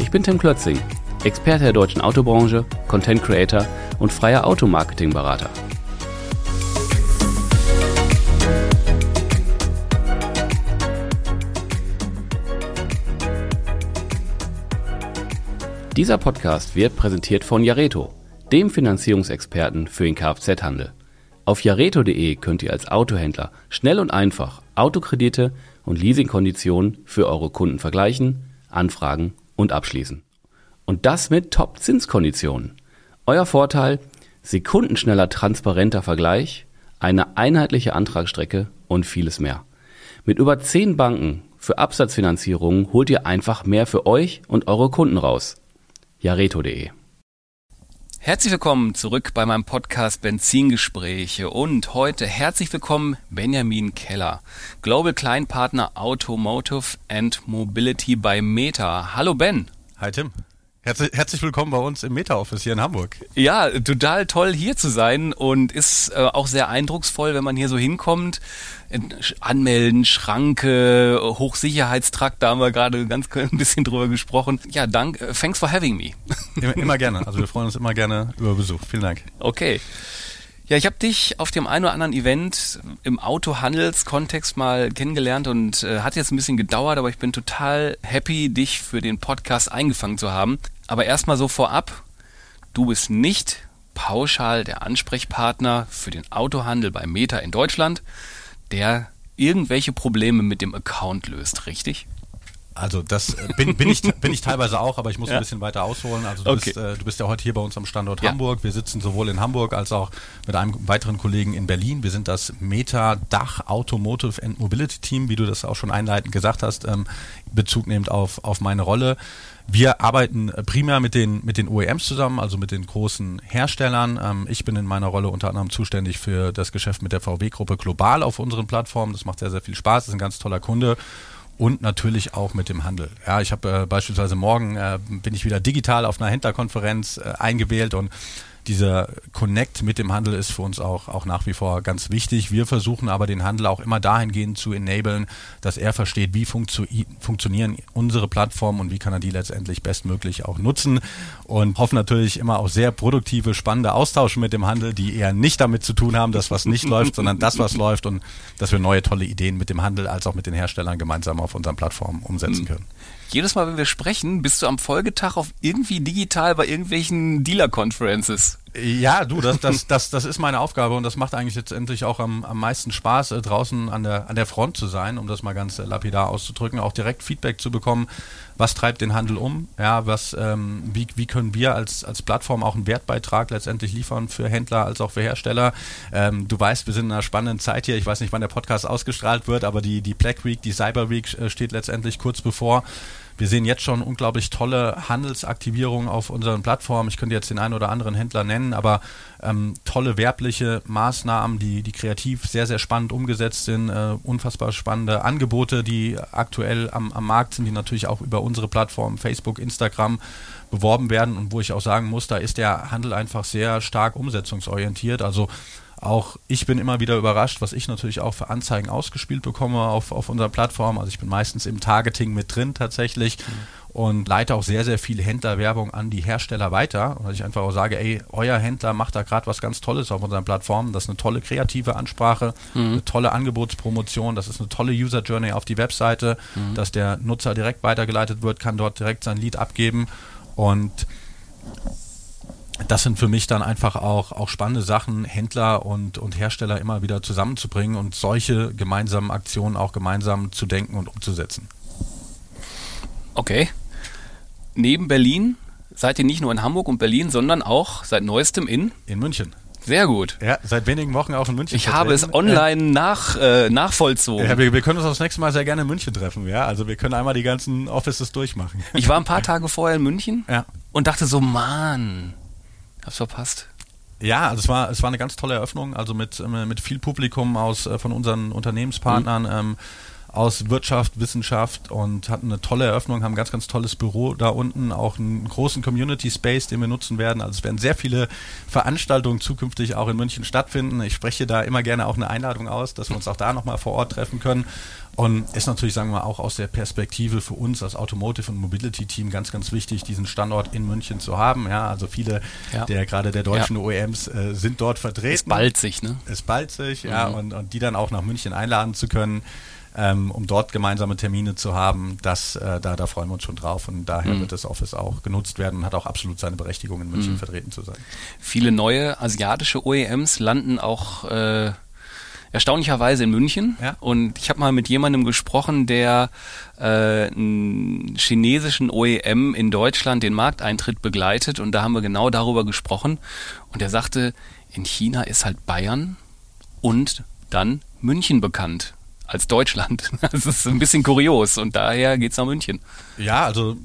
Ich bin Tim Klötzing, Experte der deutschen Autobranche, Content Creator und freier Automarketing-Berater. Dieser Podcast wird präsentiert von Jareto, dem Finanzierungsexperten für den Kfz-Handel. Auf jareto.de könnt ihr als Autohändler schnell und einfach Autokredite und Leasingkonditionen für eure Kunden vergleichen, anfragen und abschließen. Und das mit Top-Zinskonditionen. Euer Vorteil, sekundenschneller transparenter Vergleich, eine einheitliche Antragsstrecke und vieles mehr. Mit über 10 Banken für Absatzfinanzierungen holt ihr einfach mehr für euch und eure Kunden raus jareto.de. Herzlich willkommen zurück bei meinem Podcast Benzingespräche und heute herzlich willkommen Benjamin Keller, Global Client Partner Automotive and Mobility bei Meta. Hallo Ben. Hi Tim. Herzlich, herzlich willkommen bei uns im Meta-Office hier in Hamburg. Ja, total toll hier zu sein und ist äh, auch sehr eindrucksvoll, wenn man hier so hinkommt. Anmelden, Schranke, Hochsicherheitstrakt, da haben wir gerade ganz ein bisschen drüber gesprochen. Ja, dank, äh, thanks for having me. Immer, immer gerne, also wir freuen uns immer gerne über Besuch. Vielen Dank. Okay. Ja, ich habe dich auf dem einen oder anderen Event im Autohandelskontext mal kennengelernt und äh, hat jetzt ein bisschen gedauert, aber ich bin total happy, dich für den Podcast eingefangen zu haben. Aber erstmal so vorab, du bist nicht pauschal der Ansprechpartner für den Autohandel bei Meta in Deutschland, der irgendwelche Probleme mit dem Account löst, richtig? Also das äh, bin, bin, ich, bin ich teilweise auch, aber ich muss ja. ein bisschen weiter ausholen. Also du, okay. bist, äh, du bist ja heute hier bei uns am Standort ja. Hamburg. Wir sitzen sowohl in Hamburg als auch mit einem weiteren Kollegen in Berlin. Wir sind das Meta Dach Automotive and Mobility Team, wie du das auch schon einleitend gesagt hast, ähm, Bezug nehmend auf, auf meine Rolle. Wir arbeiten primär mit den, mit den OEMs zusammen, also mit den großen Herstellern. Ähm, ich bin in meiner Rolle unter anderem zuständig für das Geschäft mit der VW-Gruppe global auf unseren Plattformen. Das macht sehr, sehr viel Spaß. Das ist ein ganz toller Kunde und natürlich auch mit dem Handel. Ja, ich habe äh, beispielsweise morgen äh, bin ich wieder digital auf einer Händlerkonferenz äh, eingewählt und dieser Connect mit dem Handel ist für uns auch, auch nach wie vor ganz wichtig. Wir versuchen aber den Handel auch immer dahingehend zu enablen, dass er versteht, wie funktio funktionieren unsere Plattformen und wie kann er die letztendlich bestmöglich auch nutzen. Und hoffen natürlich immer auch sehr produktive, spannende Austausche mit dem Handel, die eher nicht damit zu tun haben, dass was nicht läuft, sondern das, was läuft und dass wir neue tolle Ideen mit dem Handel als auch mit den Herstellern gemeinsam auf unseren Plattformen umsetzen können jedes Mal, wenn wir sprechen, bist du am Folgetag auf irgendwie digital bei irgendwelchen Dealer-Conferences. Ja, du, das, das, das, das ist meine Aufgabe und das macht eigentlich letztendlich auch am, am meisten Spaß, äh, draußen an der, an der Front zu sein, um das mal ganz äh, lapidar auszudrücken, auch direkt Feedback zu bekommen, was treibt den Handel um, ja, was, ähm, wie, wie können wir als, als Plattform auch einen Wertbeitrag letztendlich liefern für Händler als auch für Hersteller. Ähm, du weißt, wir sind in einer spannenden Zeit hier, ich weiß nicht, wann der Podcast ausgestrahlt wird, aber die, die Black Week, die Cyber Week äh, steht letztendlich kurz bevor. Wir sehen jetzt schon unglaublich tolle Handelsaktivierungen auf unseren Plattformen. Ich könnte jetzt den einen oder anderen Händler nennen, aber ähm, tolle werbliche Maßnahmen, die, die kreativ sehr, sehr spannend umgesetzt sind. Äh, unfassbar spannende Angebote, die aktuell am, am Markt sind, die natürlich auch über unsere Plattform Facebook, Instagram beworben werden und wo ich auch sagen muss, da ist der Handel einfach sehr stark umsetzungsorientiert. Also auch ich bin immer wieder überrascht, was ich natürlich auch für Anzeigen ausgespielt bekomme auf, auf unserer Plattform. Also ich bin meistens im Targeting mit drin tatsächlich mhm. und leite auch sehr, sehr viel Händlerwerbung an die Hersteller weiter. Und dass ich einfach auch sage, ey, euer Händler macht da gerade was ganz Tolles auf unseren Plattformen. Das ist eine tolle kreative Ansprache, mhm. eine tolle Angebotspromotion, das ist eine tolle User Journey auf die Webseite, mhm. dass der Nutzer direkt weitergeleitet wird, kann dort direkt sein Lied abgeben und das sind für mich dann einfach auch, auch spannende Sachen, Händler und, und Hersteller immer wieder zusammenzubringen und solche gemeinsamen Aktionen auch gemeinsam zu denken und umzusetzen. Okay. Neben Berlin seid ihr nicht nur in Hamburg und Berlin, sondern auch seit neuestem in? In München. Sehr gut. Ja, seit wenigen Wochen auch in München. Ich habe es online äh, nach, äh, nachvollzogen. Ja, wir, wir, können uns das nächste Mal sehr gerne in München treffen, ja. Also wir können einmal die ganzen Offices durchmachen. Ich war ein paar Tage vorher in München ja. und dachte so, Mann, hab's verpasst. Ja, also es war, es war eine ganz tolle Eröffnung, also mit, äh, mit viel Publikum aus äh, von unseren Unternehmenspartnern. Mhm. Ähm, aus Wirtschaft, Wissenschaft und hatten eine tolle Eröffnung, haben ein ganz, ganz tolles Büro da unten, auch einen großen Community Space, den wir nutzen werden. Also es werden sehr viele Veranstaltungen zukünftig auch in München stattfinden. Ich spreche da immer gerne auch eine Einladung aus, dass wir uns auch da nochmal vor Ort treffen können. Und ist natürlich, sagen wir auch aus der Perspektive für uns als Automotive und Mobility Team ganz, ganz wichtig, diesen Standort in München zu haben. Ja, also viele ja. der gerade der deutschen ja. OEMs äh, sind dort vertreten. Es ballt sich, ne? Es ballt sich, mhm. ja, und, und die dann auch nach München einladen zu können ähm, um dort gemeinsame Termine zu haben. Das, äh, da, da freuen wir uns schon drauf und daher mhm. wird das Office auch genutzt werden und hat auch absolut seine Berechtigung in München mhm. vertreten zu sein. Viele neue asiatische OEMs landen auch äh, erstaunlicherweise in München. Ja. Und ich habe mal mit jemandem gesprochen, der äh, einen chinesischen OEM in Deutschland den Markteintritt begleitet. Und da haben wir genau darüber gesprochen. Und er sagte, in China ist halt Bayern und dann München bekannt als Deutschland. Das ist ein bisschen kurios und daher geht es nach München. Ja, also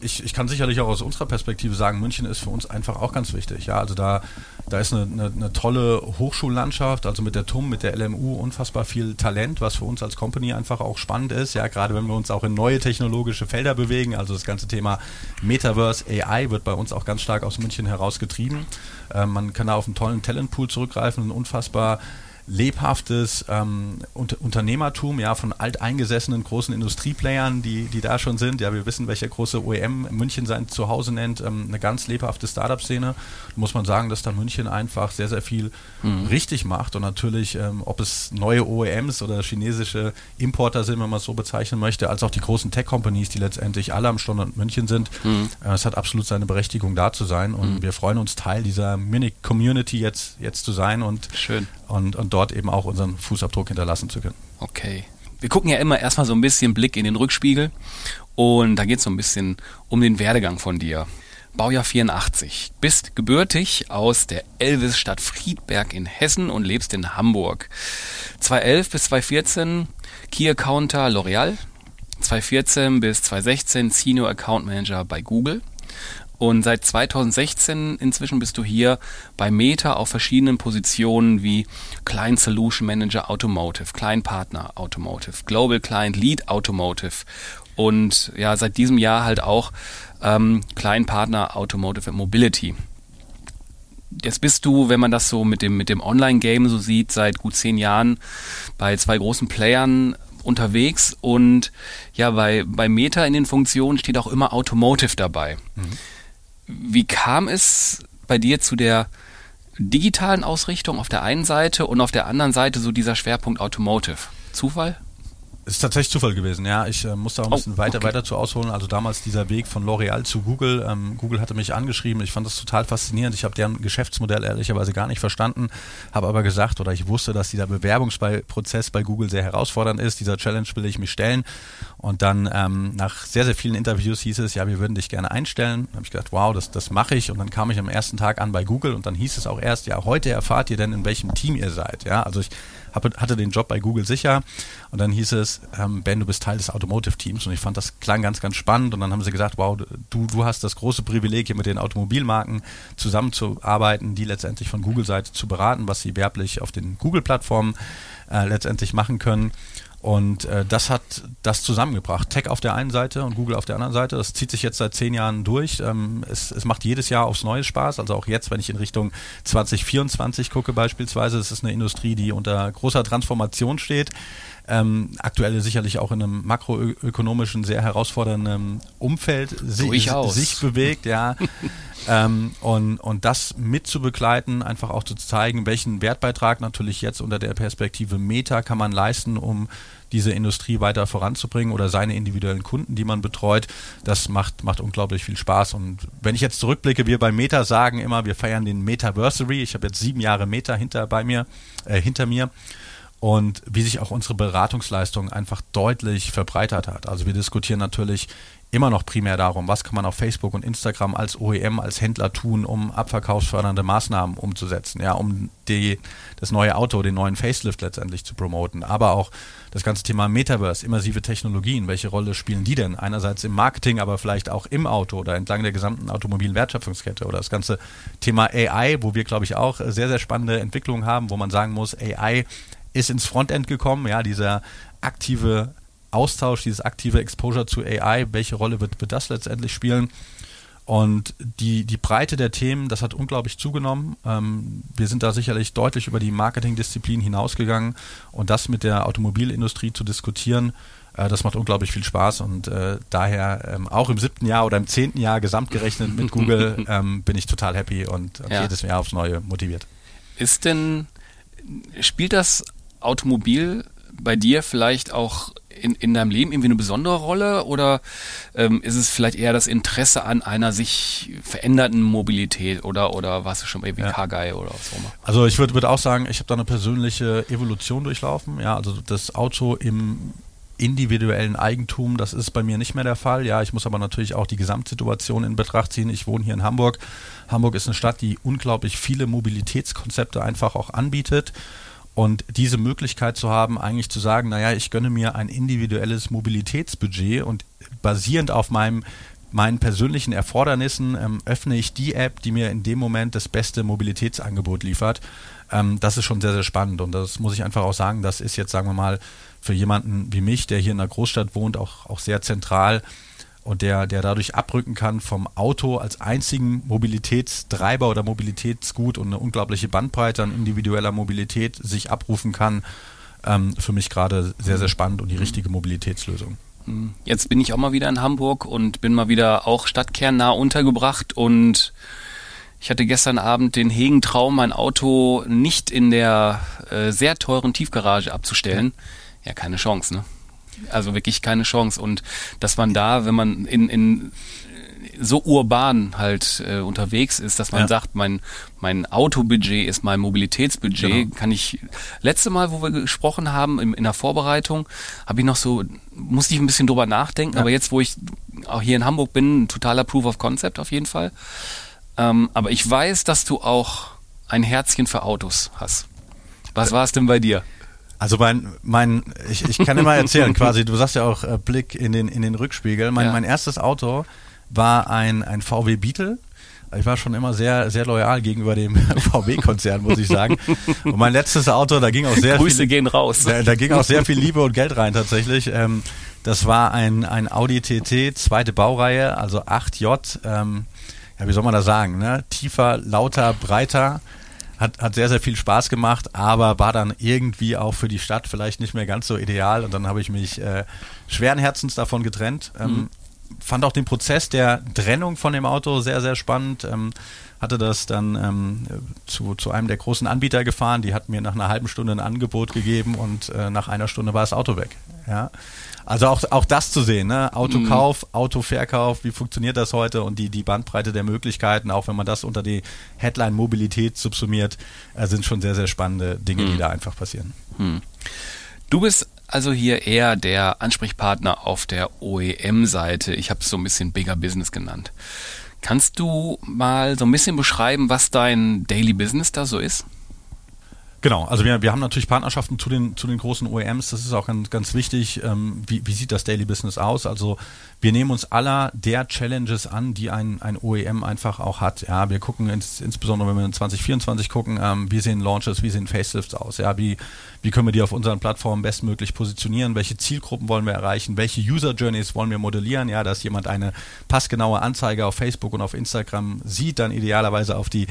ich, ich kann sicherlich auch aus unserer Perspektive sagen, München ist für uns einfach auch ganz wichtig. Ja, also da, da ist eine, eine, eine tolle Hochschullandschaft, also mit der TUM, mit der LMU unfassbar viel Talent, was für uns als Company einfach auch spannend ist. Ja, gerade wenn wir uns auch in neue technologische Felder bewegen. Also das ganze Thema Metaverse AI wird bei uns auch ganz stark aus München herausgetrieben. Äh, man kann da auf einen tollen Talentpool zurückgreifen, ein unfassbar lebhaftes ähm, Unter Unternehmertum, ja, von alteingesessenen großen Industrieplayern, die, die da schon sind. Ja, wir wissen, welche große OEM München sein Zuhause nennt. Ähm, eine ganz lebhafte Startup-Szene. Muss man sagen, dass da München einfach sehr, sehr viel mhm. richtig macht. Und natürlich, ähm, ob es neue OEMs oder chinesische Importer sind, wenn man es so bezeichnen möchte, als auch die großen Tech-Companies, die letztendlich alle am Standort München sind. Mhm. Äh, es hat absolut seine Berechtigung, da zu sein. Und mhm. wir freuen uns, Teil dieser Mini-Community jetzt, jetzt zu sein und, Schön. Und, und dort eben auch unseren Fußabdruck hinterlassen zu können. Okay. Wir gucken ja immer erstmal so ein bisschen Blick in den Rückspiegel und da geht es so ein bisschen um den Werdegang von dir. Baujahr 84. Bist gebürtig aus der Elvis-Stadt Friedberg in Hessen und lebst in Hamburg. 2011 bis 2014 Key Accounter L'Oreal. 2014 bis 2016 Senior Account Manager bei Google. Und seit 2016 inzwischen bist du hier bei Meta auf verschiedenen Positionen wie Client Solution Manager Automotive, Client Partner Automotive, Global Client Lead Automotive und ja, seit diesem Jahr halt auch ähm, Client Partner Automotive Mobility. Jetzt bist du, wenn man das so mit dem, mit dem Online-Game so sieht, seit gut zehn Jahren bei zwei großen Playern unterwegs und ja, bei, bei Meta in den Funktionen steht auch immer Automotive dabei. Mhm. Wie kam es bei dir zu der digitalen Ausrichtung auf der einen Seite und auf der anderen Seite so dieser Schwerpunkt Automotive? Zufall? Ist tatsächlich Zufall gewesen, ja. Ich äh, musste auch ein bisschen oh, weiter, okay. weiter zu ausholen. Also damals dieser Weg von L'Oreal zu Google. Ähm, Google hatte mich angeschrieben. Ich fand das total faszinierend. Ich habe deren Geschäftsmodell ehrlicherweise gar nicht verstanden. Habe aber gesagt oder ich wusste, dass dieser Bewerbungsprozess bei Google sehr herausfordernd ist. Dieser Challenge will ich mich stellen. Und dann ähm, nach sehr, sehr vielen Interviews hieß es, ja, wir würden dich gerne einstellen. Dann habe ich gedacht, wow, das, das mache ich. Und dann kam ich am ersten Tag an bei Google und dann hieß es auch erst, ja, heute erfahrt ihr denn, in welchem Team ihr seid. Ja, also ich hatte den Job bei Google sicher. Und dann hieß es, ähm, Ben, du bist Teil des Automotive-Teams und ich fand das klang ganz, ganz spannend. Und dann haben sie gesagt, wow, du, du hast das große Privileg, hier mit den Automobilmarken zusammenzuarbeiten, die letztendlich von Google-Seite zu beraten, was sie werblich auf den Google-Plattformen äh, letztendlich machen können. Und äh, das hat das zusammengebracht. Tech auf der einen Seite und Google auf der anderen Seite. Das zieht sich jetzt seit zehn Jahren durch. Ähm, es, es macht jedes Jahr aufs Neue Spaß. Also auch jetzt, wenn ich in Richtung 2024 gucke beispielsweise, es ist eine Industrie, die unter großer Transformation steht. Ähm, aktuell sicherlich auch in einem makroökonomischen, sehr herausfordernden Umfeld sich, sich bewegt, ja. ähm, und, und das mitzubegleiten, einfach auch zu zeigen, welchen Wertbeitrag natürlich jetzt unter der Perspektive Meta kann man leisten, um diese Industrie weiter voranzubringen oder seine individuellen Kunden, die man betreut. Das macht, macht unglaublich viel Spaß. Und wenn ich jetzt zurückblicke, wir bei Meta sagen immer, wir feiern den Metaversary. Ich habe jetzt sieben Jahre Meta hinter bei mir, äh, hinter mir. Und wie sich auch unsere Beratungsleistung einfach deutlich verbreitert hat. Also wir diskutieren natürlich immer noch primär darum, was kann man auf Facebook und Instagram als OEM, als Händler tun, um abverkaufsfördernde Maßnahmen umzusetzen, ja, um die, das neue Auto, den neuen Facelift letztendlich zu promoten, aber auch das ganze Thema Metaverse, immersive Technologien, welche Rolle spielen die denn? Einerseits im Marketing, aber vielleicht auch im Auto oder entlang der gesamten automobilen Wertschöpfungskette oder das ganze Thema AI, wo wir, glaube ich, auch sehr, sehr spannende Entwicklungen haben, wo man sagen muss, AI ist ins Frontend gekommen, ja, dieser aktive Austausch, dieses aktive Exposure zu AI, welche Rolle wird, wird das letztendlich spielen? Und die, die Breite der Themen, das hat unglaublich zugenommen. Ähm, wir sind da sicherlich deutlich über die Marketingdisziplin hinausgegangen und das mit der Automobilindustrie zu diskutieren, äh, das macht unglaublich viel Spaß und äh, daher ähm, auch im siebten Jahr oder im zehnten Jahr gesamtgerechnet mit Google ähm, bin ich total happy und, und ja. jedes Jahr aufs Neue motiviert. Ist denn, spielt das Automobil bei dir vielleicht auch in, in deinem Leben irgendwie eine besondere Rolle oder ähm, ist es vielleicht eher das Interesse an einer sich veränderten Mobilität oder, oder warst du schon bei ja. Guy oder was auch immer? Also ich würde würd auch sagen, ich habe da eine persönliche Evolution durchlaufen. Ja, also das Auto im individuellen Eigentum, das ist bei mir nicht mehr der Fall. Ja, ich muss aber natürlich auch die Gesamtsituation in Betracht ziehen. Ich wohne hier in Hamburg. Hamburg ist eine Stadt, die unglaublich viele Mobilitätskonzepte einfach auch anbietet. Und diese Möglichkeit zu haben, eigentlich zu sagen, naja, ich gönne mir ein individuelles Mobilitätsbudget und basierend auf meinem meinen persönlichen Erfordernissen ähm, öffne ich die App, die mir in dem Moment das beste Mobilitätsangebot liefert. Ähm, das ist schon sehr, sehr spannend und das muss ich einfach auch sagen, das ist jetzt, sagen wir mal, für jemanden wie mich, der hier in einer Großstadt wohnt, auch, auch sehr zentral und der, der dadurch abrücken kann vom Auto als einzigen Mobilitätstreiber oder Mobilitätsgut und eine unglaubliche Bandbreite an individueller Mobilität sich abrufen kann, ähm, für mich gerade sehr, sehr spannend und die richtige Mobilitätslösung. Mhm. Jetzt bin ich auch mal wieder in Hamburg und bin mal wieder auch stadtkernnah untergebracht und ich hatte gestern Abend den hegen Traum, mein Auto nicht in der äh, sehr teuren Tiefgarage abzustellen. Ja, keine Chance, ne? Also wirklich keine Chance. Und dass man da, wenn man in, in so urban halt äh, unterwegs ist, dass man ja. sagt, mein mein Autobudget ist mein Mobilitätsbudget, genau. kann ich letzte Mal, wo wir gesprochen haben in, in der Vorbereitung, habe ich noch so musste ich ein bisschen drüber nachdenken, ja. aber jetzt, wo ich auch hier in Hamburg bin, ein totaler Proof of Concept auf jeden Fall. Ähm, aber ich weiß, dass du auch ein Herzchen für Autos hast. Was war es denn bei dir? Also mein, mein, ich, ich kann dir mal erzählen, quasi, du sagst ja auch äh, Blick in den, in den Rückspiegel. Mein, ja. mein erstes Auto war ein, ein VW Beetle. Ich war schon immer sehr, sehr loyal gegenüber dem VW-Konzern, muss ich sagen. Und mein letztes Auto, da ging auch sehr Grüße viel, gehen raus. Da, da, ging auch sehr viel Liebe und Geld rein tatsächlich. Ähm, das war ein, ein Audi TT, zweite Baureihe, also 8J. Ähm, ja, wie soll man das sagen? Ne? Tiefer, lauter, breiter hat, hat sehr, sehr viel Spaß gemacht, aber war dann irgendwie auch für die Stadt vielleicht nicht mehr ganz so ideal und dann habe ich mich äh, schweren Herzens davon getrennt. Ähm, mhm. Fand auch den Prozess der Trennung von dem Auto sehr, sehr spannend. Ähm, hatte das dann ähm, zu, zu einem der großen Anbieter gefahren, die hat mir nach einer halben Stunde ein Angebot gegeben und äh, nach einer Stunde war das Auto weg. Ja. Also auch, auch das zu sehen, ne? Autokauf, mhm. Autoverkauf, wie funktioniert das heute und die, die Bandbreite der Möglichkeiten, auch wenn man das unter die Headline Mobilität subsumiert, äh, sind schon sehr, sehr spannende Dinge, mhm. die da einfach passieren. Mhm. Du bist also hier eher der Ansprechpartner auf der OEM-Seite. Ich habe es so ein bisschen Bigger Business genannt. Kannst du mal so ein bisschen beschreiben, was dein Daily Business da so ist? Genau, also wir, wir haben natürlich Partnerschaften zu den, zu den großen OEMs, das ist auch ganz, ganz wichtig. Ähm, wie, wie sieht das Daily Business aus? Also wir nehmen uns aller der Challenges an, die ein, ein OEM einfach auch hat. Ja, wir gucken ins, insbesondere, wenn wir in 2024 gucken, ähm, wie sehen Launches, wie sehen Facelifts aus? Ja, wie, wie können wir die auf unseren Plattformen bestmöglich positionieren? Welche Zielgruppen wollen wir erreichen? Welche User Journeys wollen wir modellieren? Ja, dass jemand eine passgenaue Anzeige auf Facebook und auf Instagram sieht, dann idealerweise auf die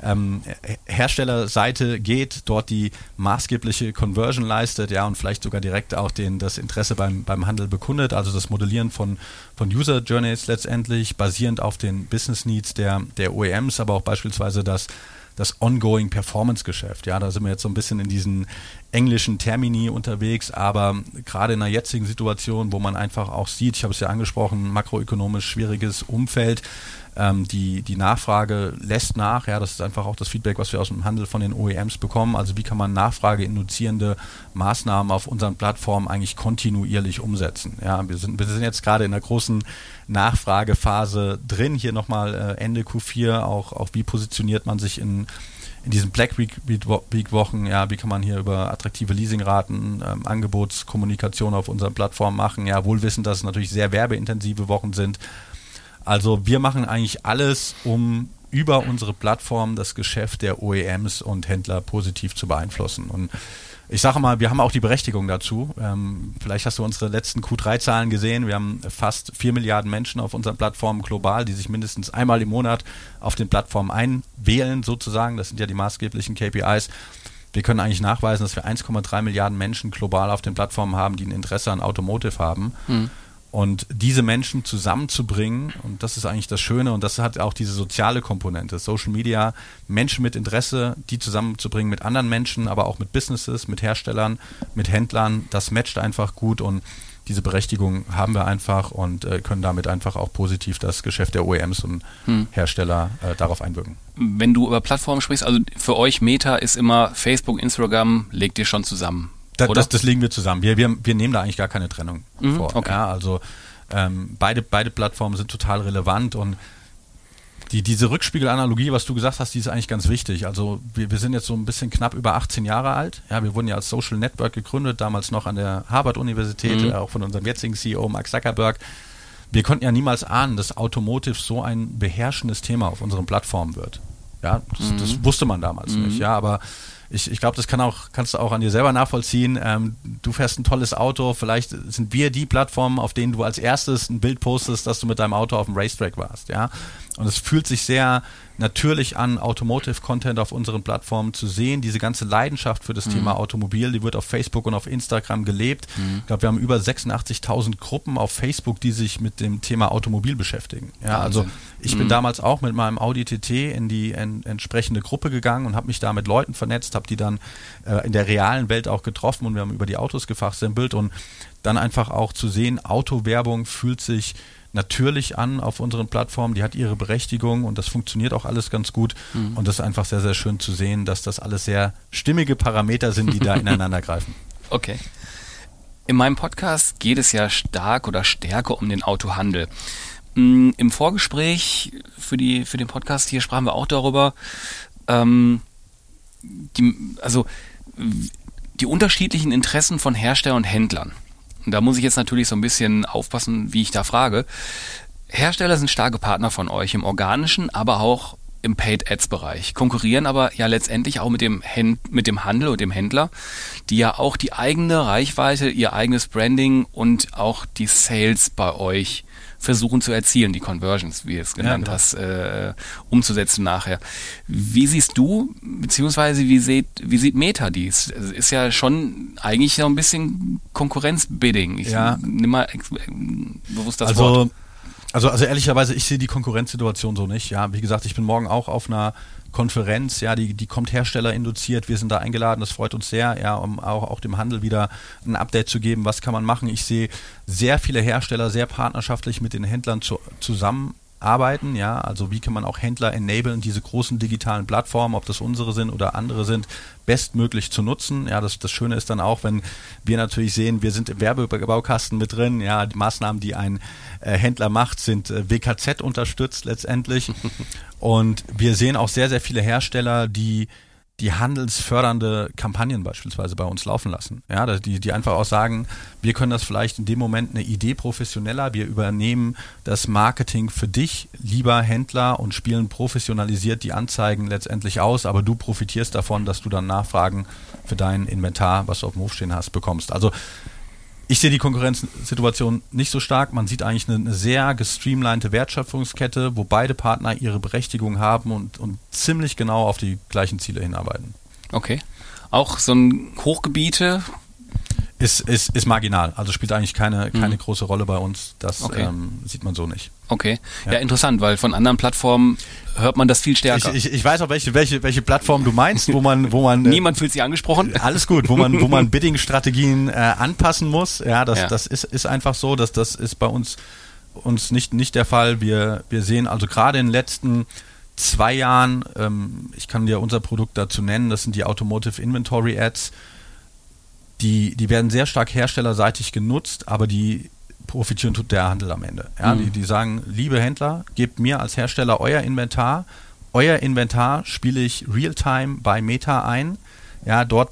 ähm, Herstellerseite geht, dort die maßgebliche Conversion leistet, ja, und vielleicht sogar direkt auch den, das Interesse beim, beim Handel bekundet, also das Modellieren von von User Journeys letztendlich, basierend auf den Business Needs der, der OEMs, aber auch beispielsweise das das Ongoing Performance Geschäft. Ja, da sind wir jetzt so ein bisschen in diesen englischen Termini unterwegs, aber gerade in der jetzigen Situation, wo man einfach auch sieht, ich habe es ja angesprochen, makroökonomisch schwieriges Umfeld, ähm, die, die Nachfrage lässt nach. Ja, das ist einfach auch das Feedback, was wir aus dem Handel von den OEMs bekommen. Also wie kann man nachfrageinduzierende Maßnahmen auf unseren Plattformen eigentlich kontinuierlich umsetzen? Ja, wir sind, wir sind jetzt gerade in einer großen Nachfragephase drin. Hier nochmal äh, Ende Q4 auch, auch wie positioniert man sich in in diesen Black Week, Wochen, ja, wie kann man hier über attraktive Leasingraten, ähm, Angebotskommunikation auf unseren Plattformen machen, ja, wohl wissend, dass es natürlich sehr werbeintensive Wochen sind also wir machen eigentlich alles, um über unsere Plattform das Geschäft der OEMs und Händler positiv zu beeinflussen. Und ich sage mal, wir haben auch die Berechtigung dazu. Ähm, vielleicht hast du unsere letzten Q3-Zahlen gesehen. Wir haben fast vier Milliarden Menschen auf unseren Plattformen global, die sich mindestens einmal im Monat auf den Plattformen einwählen, sozusagen. Das sind ja die maßgeblichen KPIs. Wir können eigentlich nachweisen, dass wir 1,3 Milliarden Menschen global auf den Plattformen haben, die ein Interesse an Automotive haben. Mhm. Und diese Menschen zusammenzubringen, und das ist eigentlich das Schöne, und das hat auch diese soziale Komponente, Social Media, Menschen mit Interesse, die zusammenzubringen mit anderen Menschen, aber auch mit Businesses, mit Herstellern, mit Händlern, das matcht einfach gut und diese Berechtigung haben wir einfach und äh, können damit einfach auch positiv das Geschäft der OEMs und hm. Hersteller äh, darauf einwirken. Wenn du über Plattformen sprichst, also für euch Meta ist immer Facebook, Instagram, legt ihr schon zusammen. Da, das, das legen wir zusammen. Wir, wir, wir nehmen da eigentlich gar keine Trennung mhm, vor. Okay. Ja, also ähm, beide, beide Plattformen sind total relevant und die, diese Rückspiegelanalogie, was du gesagt hast, die ist eigentlich ganz wichtig. Also wir, wir sind jetzt so ein bisschen knapp über 18 Jahre alt. Ja, wir wurden ja als Social Network gegründet, damals noch an der Harvard-Universität, mhm. auch von unserem jetzigen CEO Mark Zuckerberg. Wir konnten ja niemals ahnen, dass Automotive so ein beherrschendes Thema auf unseren Plattformen wird. Ja, das, mhm. das wusste man damals mhm. nicht. Ja, aber ich, ich glaube, das kann auch, kannst du auch an dir selber nachvollziehen. Ähm, du fährst ein tolles Auto, vielleicht sind wir die Plattformen, auf denen du als erstes ein Bild postest, dass du mit deinem Auto auf dem Racetrack warst, ja. Und es fühlt sich sehr natürlich an, Automotive-Content auf unseren Plattformen zu sehen. Diese ganze Leidenschaft für das mhm. Thema Automobil, die wird auf Facebook und auf Instagram gelebt. Mhm. Ich glaube, wir haben über 86.000 Gruppen auf Facebook, die sich mit dem Thema Automobil beschäftigen. Ja, also ich mhm. bin damals auch mit meinem Audi TT in die en entsprechende Gruppe gegangen und habe mich da mit Leuten vernetzt, habe die dann äh, in der realen Welt auch getroffen und wir haben über die Autos gefachsimpelt und dann einfach auch zu sehen, Autowerbung fühlt sich natürlich an auf unseren Plattformen, die hat ihre Berechtigung und das funktioniert auch alles ganz gut. Mhm. Und das ist einfach sehr, sehr schön zu sehen, dass das alles sehr stimmige Parameter sind, die da ineinander greifen. Okay. In meinem Podcast geht es ja stark oder stärker um den Autohandel. Mm, Im Vorgespräch für, die, für den Podcast hier sprachen wir auch darüber, ähm, die, also die unterschiedlichen Interessen von Herstellern und Händlern. Da muss ich jetzt natürlich so ein bisschen aufpassen, wie ich da frage. Hersteller sind starke Partner von euch im organischen, aber auch im Paid Ads Bereich, konkurrieren aber ja letztendlich auch mit dem, Händ mit dem Handel und dem Händler, die ja auch die eigene Reichweite, ihr eigenes Branding und auch die Sales bei euch versuchen zu erzielen, die Conversions, wie du es genannt ja, genau. hast, äh, umzusetzen nachher. Wie siehst du, beziehungsweise wie sieht, wie sieht Meta dies? Es ist ja schon eigentlich so ein bisschen Konkurrenzbidding. Ich ja. nimm mal bewusst das also, Wort. Also, also ehrlicherweise, ich sehe die Konkurrenzsituation so nicht. Ja, wie gesagt, ich bin morgen auch auf einer Konferenz, ja, die, die kommt Hersteller induziert. Wir sind da eingeladen, das freut uns sehr, ja, um auch, auch dem Handel wieder ein Update zu geben, was kann man machen. Ich sehe sehr viele Hersteller sehr partnerschaftlich mit den Händlern zu, zusammen arbeiten, ja, also wie kann man auch Händler enablen, diese großen digitalen Plattformen, ob das unsere sind oder andere sind, bestmöglich zu nutzen. Ja, das, das Schöne ist dann auch, wenn wir natürlich sehen, wir sind im Werbebaukasten mit drin, ja, die Maßnahmen, die ein äh, Händler macht, sind äh, WKZ unterstützt letztendlich. Und wir sehen auch sehr, sehr viele Hersteller, die die handelsfördernde Kampagnen beispielsweise bei uns laufen lassen. Ja, die, die einfach auch sagen, wir können das vielleicht in dem Moment eine Idee professioneller, wir übernehmen das Marketing für dich, lieber Händler, und spielen professionalisiert die Anzeigen letztendlich aus, aber du profitierst davon, dass du dann Nachfragen für dein Inventar, was du auf dem Hof stehen hast, bekommst. Also ich sehe die Konkurrenzsituation nicht so stark. Man sieht eigentlich eine, sehr gestreamlinete Wertschöpfungskette, wo beide Partner ihre Berechtigung haben und, und ziemlich genau auf die gleichen Ziele hinarbeiten. Okay. Auch so ein Hochgebiete, ist, ist, ist marginal. Also spielt eigentlich keine, keine mhm. große Rolle bei uns. Das okay. ähm, sieht man so nicht. Okay. Ja. ja. interessant, weil von anderen Plattformen hört man das viel stärker. Ich, ich, ich weiß auch, welche, welche, welche Plattform du meinst, wo man, wo man. Äh, Niemand fühlt sich angesprochen. Alles gut, wo man, wo man Bidding-Strategien äh, anpassen muss. Ja, das, ja. das ist, ist einfach so, dass das ist bei uns, uns nicht, nicht der Fall. Wir, wir sehen also gerade in den letzten zwei Jahren, ähm, ich kann dir unser Produkt dazu nennen, das sind die Automotive Inventory Ads die, die werden sehr stark herstellerseitig genutzt, aber die profitieren tut der Handel am Ende. Ja, mhm. die, die sagen, liebe Händler, gebt mir als Hersteller euer Inventar. Euer Inventar spiele ich real-time bei Meta ein. Ja, dort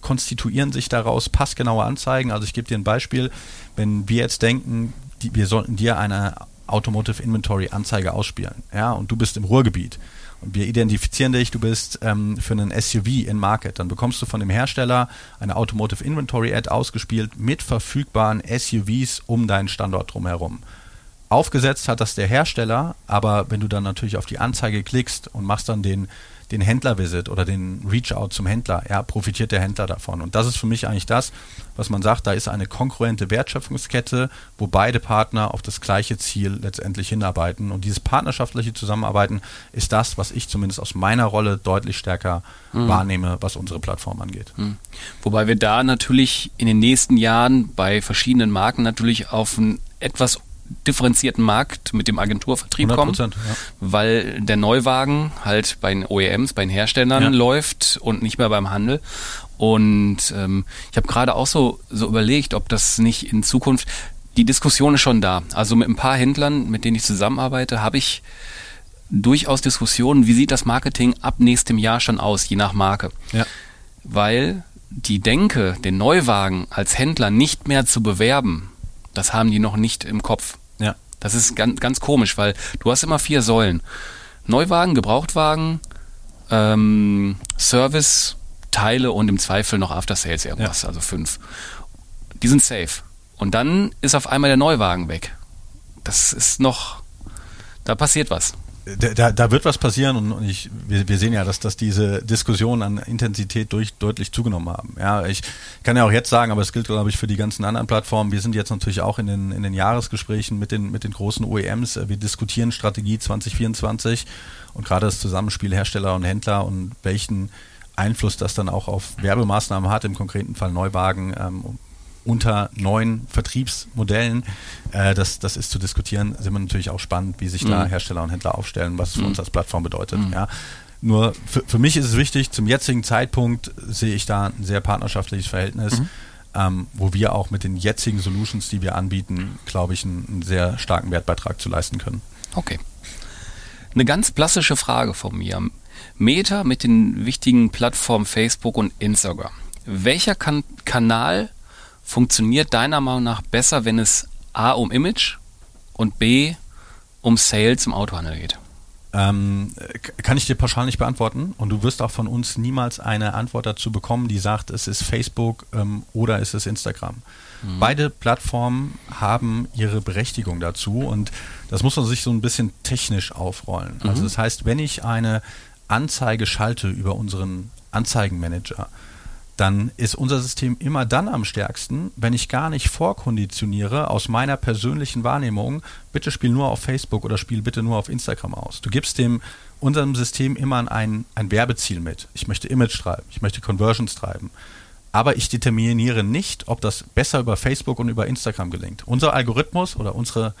konstituieren sich daraus passgenaue Anzeigen. Also ich gebe dir ein Beispiel. Wenn wir jetzt denken, die, wir sollten dir eine Automotive Inventory Anzeige ausspielen, ja, und du bist im Ruhrgebiet, wir identifizieren dich, du bist ähm, für einen SUV in Market. Dann bekommst du von dem Hersteller eine Automotive Inventory Ad ausgespielt mit verfügbaren SUVs um deinen Standort drumherum. Aufgesetzt hat das der Hersteller, aber wenn du dann natürlich auf die Anzeige klickst und machst dann den den Händler-Visit oder den Reach-out zum Händler, ja, profitiert der Händler davon. Und das ist für mich eigentlich das, was man sagt, da ist eine konkurrente Wertschöpfungskette, wo beide Partner auf das gleiche Ziel letztendlich hinarbeiten. Und dieses partnerschaftliche Zusammenarbeiten ist das, was ich zumindest aus meiner Rolle deutlich stärker mhm. wahrnehme, was unsere Plattform angeht. Mhm. Wobei wir da natürlich in den nächsten Jahren bei verschiedenen Marken natürlich auf ein etwas differenzierten Markt mit dem Agenturvertrieb kommen, ja. weil der Neuwagen halt bei den OEMs, bei den Herstellern ja. läuft und nicht mehr beim Handel. Und ähm, ich habe gerade auch so, so überlegt, ob das nicht in Zukunft, die Diskussion ist schon da. Also mit ein paar Händlern, mit denen ich zusammenarbeite, habe ich durchaus Diskussionen, wie sieht das Marketing ab nächstem Jahr schon aus, je nach Marke. Ja. Weil die Denke, den Neuwagen als Händler nicht mehr zu bewerben, das haben die noch nicht im Kopf. Ja. Das ist ganz, ganz komisch, weil du hast immer vier Säulen. Neuwagen, Gebrauchtwagen, ähm, Service, Teile und im Zweifel noch After Sales irgendwas, ja. also fünf. Die sind safe. Und dann ist auf einmal der Neuwagen weg. Das ist noch, da passiert was da, da wird was passieren und ich, wir, wir sehen ja, dass, dass diese Diskussionen an Intensität durch, deutlich zugenommen haben. Ja, ich kann ja auch jetzt sagen, aber es gilt, glaube ich, für die ganzen anderen Plattformen. Wir sind jetzt natürlich auch in den, in den Jahresgesprächen mit den, mit den großen OEMs. Wir diskutieren Strategie 2024 und gerade das Zusammenspiel Hersteller und Händler und welchen Einfluss das dann auch auf Werbemaßnahmen hat, im konkreten Fall Neuwagen, ähm, unter neuen Vertriebsmodellen. Äh, das, das ist zu diskutieren. Sind wir natürlich auch spannend, wie sich mhm. da Hersteller und Händler aufstellen, was es für mhm. uns als Plattform bedeutet. Mhm. Ja. Nur für, für mich ist es wichtig, zum jetzigen Zeitpunkt sehe ich da ein sehr partnerschaftliches Verhältnis, mhm. ähm, wo wir auch mit den jetzigen Solutions, die wir anbieten, glaube ich, einen, einen sehr starken Wertbeitrag zu leisten können. Okay. Eine ganz klassische Frage von mir. Meta mit den wichtigen Plattformen Facebook und Instagram. Welcher kan Kanal funktioniert deiner Meinung nach besser, wenn es A um Image und B um Sales im Autohandel geht? Ähm, kann ich dir pauschal nicht beantworten und du wirst auch von uns niemals eine Antwort dazu bekommen, die sagt, es ist Facebook ähm, oder es ist Instagram. Mhm. Beide Plattformen haben ihre Berechtigung dazu und das muss man sich so ein bisschen technisch aufrollen. Also mhm. Also das heißt, wenn ich eine Anzeige schalte über unseren Anzeigenmanager, dann ist unser System immer dann am stärksten, wenn ich gar nicht vorkonditioniere aus meiner persönlichen Wahrnehmung, bitte spiel nur auf Facebook oder spiel bitte nur auf Instagram aus. Du gibst dem unserem System immer ein, ein Werbeziel mit. Ich möchte Image treiben, ich möchte Conversions treiben. Aber ich determiniere nicht, ob das besser über Facebook und über Instagram gelingt. Unser Algorithmus oder unsere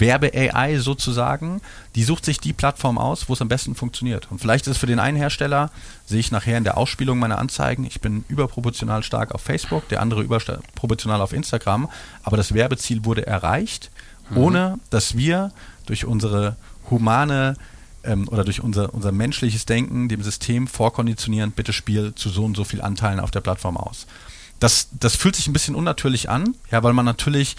Werbe-AI sozusagen, die sucht sich die Plattform aus, wo es am besten funktioniert. Und vielleicht ist es für den einen Hersteller, sehe ich nachher in der Ausspielung meiner Anzeigen, ich bin überproportional stark auf Facebook, der andere überproportional auf Instagram, aber das Werbeziel wurde erreicht, mhm. ohne dass wir durch unsere humane ähm, oder durch unser, unser menschliches Denken dem System vorkonditionieren, bitte spiel zu so und so viel Anteilen auf der Plattform aus. Das, das fühlt sich ein bisschen unnatürlich an, ja, weil man natürlich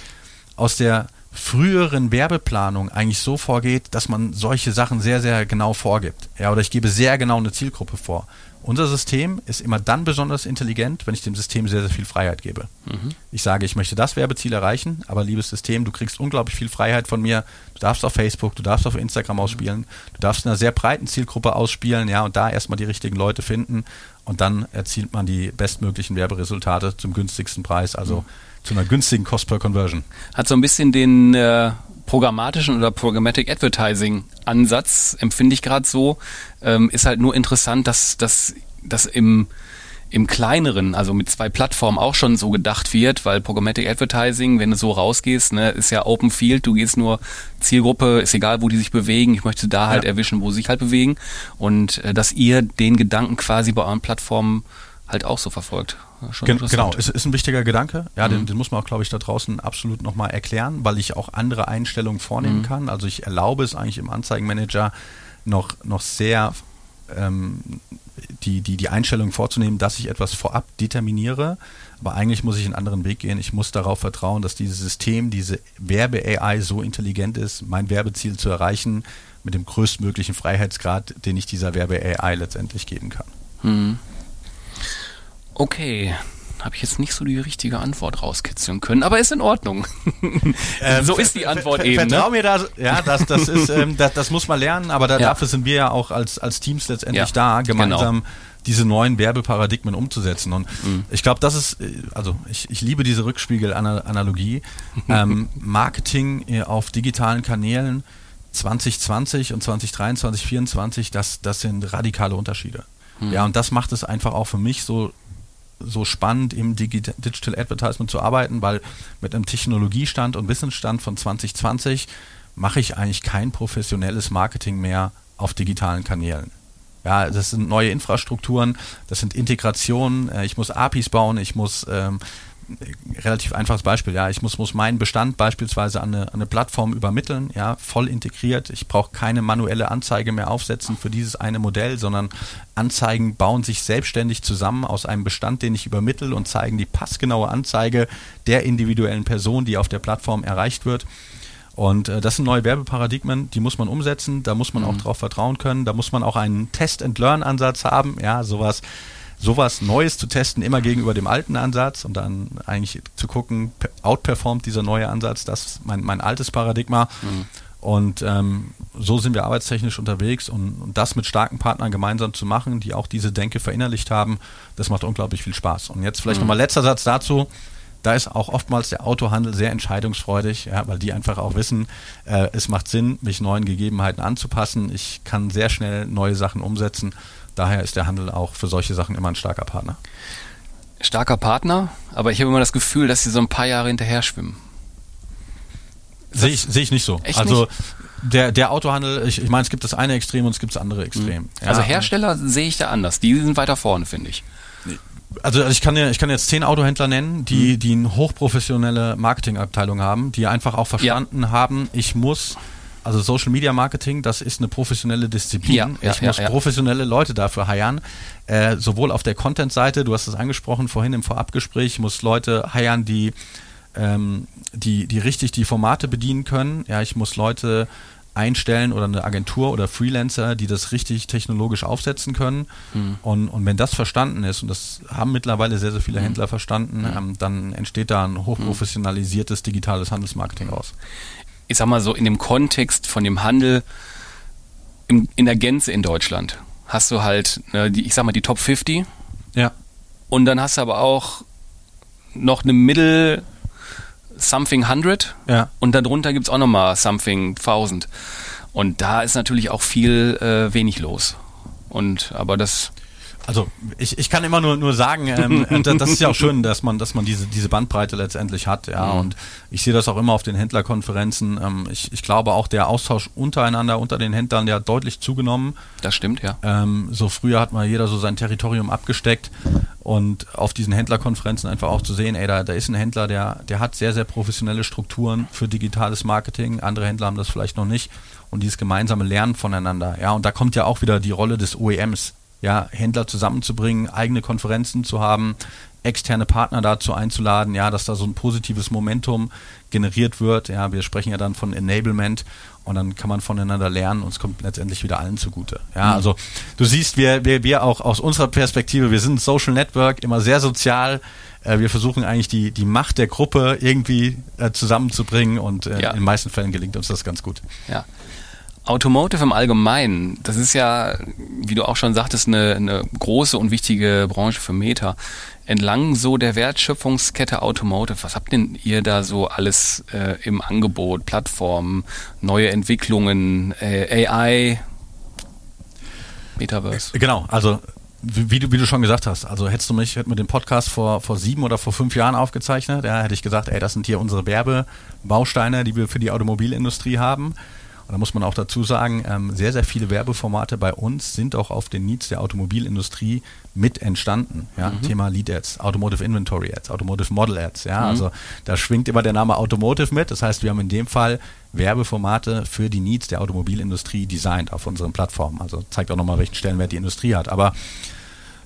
aus der früheren Werbeplanung eigentlich so vorgeht, dass man solche Sachen sehr, sehr genau vorgibt. Ja, oder ich gebe sehr genau eine Zielgruppe vor. Unser System ist immer dann besonders intelligent, wenn ich dem System sehr, sehr viel Freiheit gebe. Mhm. Ich sage, ich möchte das Werbeziel erreichen, aber liebes System, du kriegst unglaublich viel Freiheit von mir. Du darfst auf Facebook, du darfst auf Instagram ausspielen, du darfst in einer sehr breiten Zielgruppe ausspielen, ja, und da erstmal die richtigen Leute finden und dann erzielt man die bestmöglichen Werberesultate zum günstigsten Preis, also zu einer günstigen Cost per Conversion. Hat so ein bisschen den äh, programmatischen oder Programmatic Advertising Ansatz, empfinde ich gerade so. Ähm, ist halt nur interessant, dass das im im kleineren, also mit zwei Plattformen auch schon so gedacht wird, weil Programmatic Advertising, wenn du so rausgehst, ne, ist ja Open Field, du gehst nur Zielgruppe, ist egal, wo die sich bewegen, ich möchte da halt ja. erwischen, wo sie sich halt bewegen und äh, dass ihr den Gedanken quasi bei euren Plattformen halt auch so verfolgt. Gen genau, es ist ein wichtiger Gedanke. Ja, mhm. den, den, muss man auch, glaube ich, da draußen absolut nochmal erklären, weil ich auch andere Einstellungen vornehmen mhm. kann. Also ich erlaube es eigentlich im Anzeigenmanager noch, noch sehr ähm, die, die, die Einstellung vorzunehmen, dass ich etwas vorab determiniere. Aber eigentlich muss ich einen anderen Weg gehen. Ich muss darauf vertrauen, dass dieses System, diese Werbe-AI so intelligent ist, mein Werbeziel zu erreichen mit dem größtmöglichen Freiheitsgrad, den ich dieser Werbe-AI letztendlich geben kann. Mhm. Okay, habe ich jetzt nicht so die richtige Antwort rauskitzeln können, aber ist in Ordnung. Ähm, so ist die Antwort eben. Ne? Vertrau ne? mir da, ja, das, das ist, ähm, das, das, muss man lernen, aber da, ja. dafür sind wir ja auch als, als Teams letztendlich ja, da, gemeinsam genau. diese neuen Werbeparadigmen umzusetzen. Und mhm. ich glaube, das ist, äh, also ich, ich liebe diese Rückspiegelanalogie. ähm, Marketing äh, auf digitalen Kanälen 2020 und 2023, 2024, das, das sind radikale Unterschiede. Mhm. Ja, und das macht es einfach auch für mich so so spannend im Digital Advertisement zu arbeiten, weil mit einem Technologiestand und Wissensstand von 2020 mache ich eigentlich kein professionelles Marketing mehr auf digitalen Kanälen. Ja, das sind neue Infrastrukturen, das sind Integrationen, äh, ich muss APIs bauen, ich muss ähm, relativ einfaches Beispiel, ja, ich muss, muss meinen Bestand beispielsweise an eine, an eine Plattform übermitteln, ja, voll integriert. Ich brauche keine manuelle Anzeige mehr aufsetzen für dieses eine Modell, sondern Anzeigen bauen sich selbstständig zusammen aus einem Bestand, den ich übermittle und zeigen die passgenaue Anzeige der individuellen Person, die auf der Plattform erreicht wird. Und äh, das sind neue Werbeparadigmen, die muss man umsetzen, da muss man mhm. auch drauf vertrauen können, da muss man auch einen Test-and-Learn-Ansatz haben, ja, sowas sowas Neues zu testen, immer gegenüber dem alten Ansatz und dann eigentlich zu gucken, outperformt dieser neue Ansatz, das ist mein, mein altes Paradigma. Mhm. Und ähm, so sind wir arbeitstechnisch unterwegs und, und, das mit starken Partnern gemeinsam zu machen, die auch diese Denke verinnerlicht haben, das macht unglaublich viel Spaß. Und jetzt vielleicht mhm. nochmal letzter Satz dazu. Da ist auch oftmals der Autohandel sehr entscheidungsfreudig, ja, weil die einfach auch wissen, äh, es macht Sinn, mich neuen Gegebenheiten anzupassen. Ich kann sehr schnell neue Sachen umsetzen daher ist der Handel auch für solche Sachen immer ein starker Partner. Starker Partner, aber ich habe immer das Gefühl, dass sie so ein paar Jahre hinterher schwimmen. Sehe ich, seh ich nicht so. Echt also nicht? Der, der Autohandel, ich, ich meine, es gibt das eine Extrem und es gibt das andere Extrem. Mhm. Ja, also Hersteller sehe ich da anders. Die sind weiter vorne, finde ich. Also ich kann, ja, ich kann jetzt zehn Autohändler nennen, die, mhm. die eine hochprofessionelle Marketingabteilung haben, die einfach auch verstanden ja. haben, ich muss also Social Media Marketing, das ist eine professionelle Disziplin. Ja, ja, ich muss ja, professionelle Leute dafür heiern. Äh, sowohl auf der Content-Seite, du hast es angesprochen vorhin im Vorabgespräch, ich muss Leute heiern, die, ähm, die, die richtig die Formate bedienen können. Ja, ich muss Leute einstellen oder eine Agentur oder Freelancer, die das richtig technologisch aufsetzen können. Mhm. Und, und wenn das verstanden ist, und das haben mittlerweile sehr, sehr viele mhm. Händler verstanden, mhm. ähm, dann entsteht da ein hochprofessionalisiertes digitales Handelsmarketing raus ich sag mal so, in dem Kontext von dem Handel im, in der Gänze in Deutschland hast du halt, ne, die, ich sag mal, die Top 50. Ja. Und dann hast du aber auch noch eine Middle Something 100. Ja. Und darunter gibt es auch nochmal Something 1000. Und da ist natürlich auch viel äh, wenig los. Und aber das also ich, ich kann immer nur, nur sagen, ähm, das ist ja auch schön, dass man, dass man diese, diese Bandbreite letztendlich hat, ja. Mhm. Und ich sehe das auch immer auf den Händlerkonferenzen. Ähm, ich, ich glaube auch der Austausch untereinander, unter den Händlern, der hat deutlich zugenommen. Das stimmt, ja. Ähm, so früher hat mal jeder so sein Territorium abgesteckt und auf diesen Händlerkonferenzen einfach auch zu sehen, ey, da, da ist ein Händler, der, der hat sehr, sehr professionelle Strukturen für digitales Marketing. Andere Händler haben das vielleicht noch nicht. Und dieses gemeinsame Lernen voneinander. Ja, und da kommt ja auch wieder die Rolle des OEMs ja, Händler zusammenzubringen, eigene Konferenzen zu haben, externe Partner dazu einzuladen, ja, dass da so ein positives Momentum generiert wird. Ja, wir sprechen ja dann von Enablement und dann kann man voneinander lernen und es kommt letztendlich wieder allen zugute. Ja, mhm. also du siehst, wir, wir, wir auch aus unserer Perspektive, wir sind Social Network, immer sehr sozial. Äh, wir versuchen eigentlich die, die Macht der Gruppe irgendwie äh, zusammenzubringen und äh, ja. in den meisten Fällen gelingt uns das ganz gut. Ja. Automotive im Allgemeinen, das ist ja, wie du auch schon sagtest, eine, eine große und wichtige Branche für Meta. Entlang so der Wertschöpfungskette Automotive, was habt denn ihr da so alles äh, im Angebot? Plattformen, neue Entwicklungen, äh, AI, Metaverse? Genau, also wie, wie, du, wie du schon gesagt hast, also hättest du mich, hätten wir den Podcast vor, vor sieben oder vor fünf Jahren aufgezeichnet, ja, hätte ich gesagt, ey, das sind hier unsere Werbebausteine, die wir für die Automobilindustrie haben. Und da muss man auch dazu sagen, ähm, sehr, sehr viele Werbeformate bei uns sind auch auf den Needs der Automobilindustrie mit entstanden. Ja? Mhm. Thema Lead Ads, Automotive Inventory Ads, Automotive Model Ads. Ja? Mhm. Also da schwingt immer der Name Automotive mit. Das heißt, wir haben in dem Fall Werbeformate für die Needs der Automobilindustrie designt auf unseren Plattformen. Also zeigt auch nochmal, welchen Stellenwert die Industrie hat. Aber